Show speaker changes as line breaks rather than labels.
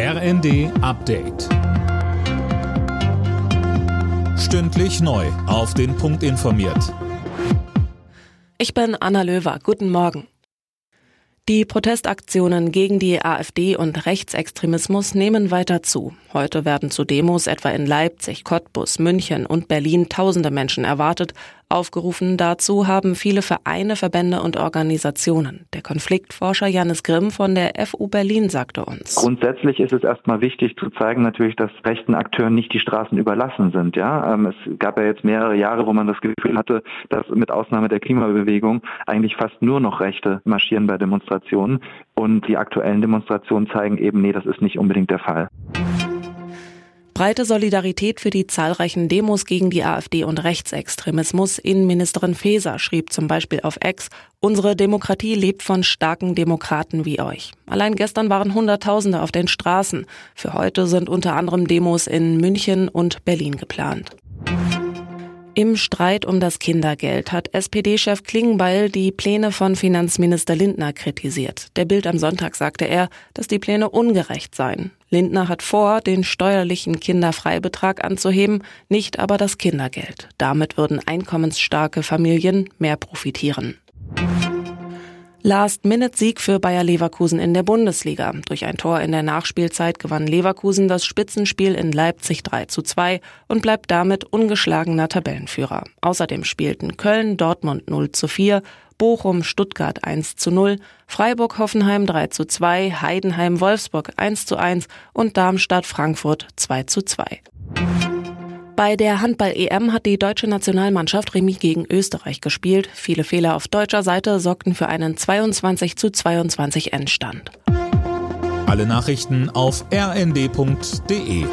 RND Update. Stündlich neu. Auf den Punkt informiert.
Ich bin Anna Löwer. Guten Morgen. Die Protestaktionen gegen die AfD und Rechtsextremismus nehmen weiter zu. Heute werden zu Demos etwa in Leipzig, Cottbus, München und Berlin tausende Menschen erwartet. Aufgerufen dazu haben viele Vereine, Verbände und Organisationen. Der Konfliktforscher Janis Grimm von der FU Berlin sagte uns.
Grundsätzlich ist es erstmal wichtig zu zeigen natürlich, dass rechten Akteuren nicht die Straßen überlassen sind. Ja, ähm, es gab ja jetzt mehrere Jahre, wo man das Gefühl hatte, dass mit Ausnahme der Klimabewegung eigentlich fast nur noch Rechte marschieren bei Demonstrationen. Und die aktuellen Demonstrationen zeigen eben, nee, das ist nicht unbedingt der Fall.
Breite Solidarität für die zahlreichen Demos gegen die AfD und Rechtsextremismus. Innenministerin Faeser schrieb zum Beispiel auf Ex, unsere Demokratie lebt von starken Demokraten wie euch. Allein gestern waren Hunderttausende auf den Straßen. Für heute sind unter anderem Demos in München und Berlin geplant. Im Streit um das Kindergeld hat SPD-Chef Klingenbeil die Pläne von Finanzminister Lindner kritisiert. Der Bild am Sonntag sagte er, dass die Pläne ungerecht seien. Lindner hat vor, den steuerlichen Kinderfreibetrag anzuheben, nicht aber das Kindergeld. Damit würden einkommensstarke Familien mehr profitieren. Last-Minute-Sieg für Bayer Leverkusen in der Bundesliga. Durch ein Tor in der Nachspielzeit gewann Leverkusen das Spitzenspiel in Leipzig 3 zu 2 und bleibt damit ungeschlagener Tabellenführer. Außerdem spielten Köln, Dortmund 0 zu 4, Bochum, Stuttgart 1 zu 0, Freiburg, Hoffenheim 3 zu 2, Heidenheim, Wolfsburg 1 zu 1 und Darmstadt, Frankfurt 2 zu 2. Bei der Handball-EM hat die deutsche Nationalmannschaft Remis gegen Österreich gespielt. Viele Fehler auf deutscher Seite sorgten für einen 22 zu 22 Endstand.
Alle Nachrichten auf rnd.de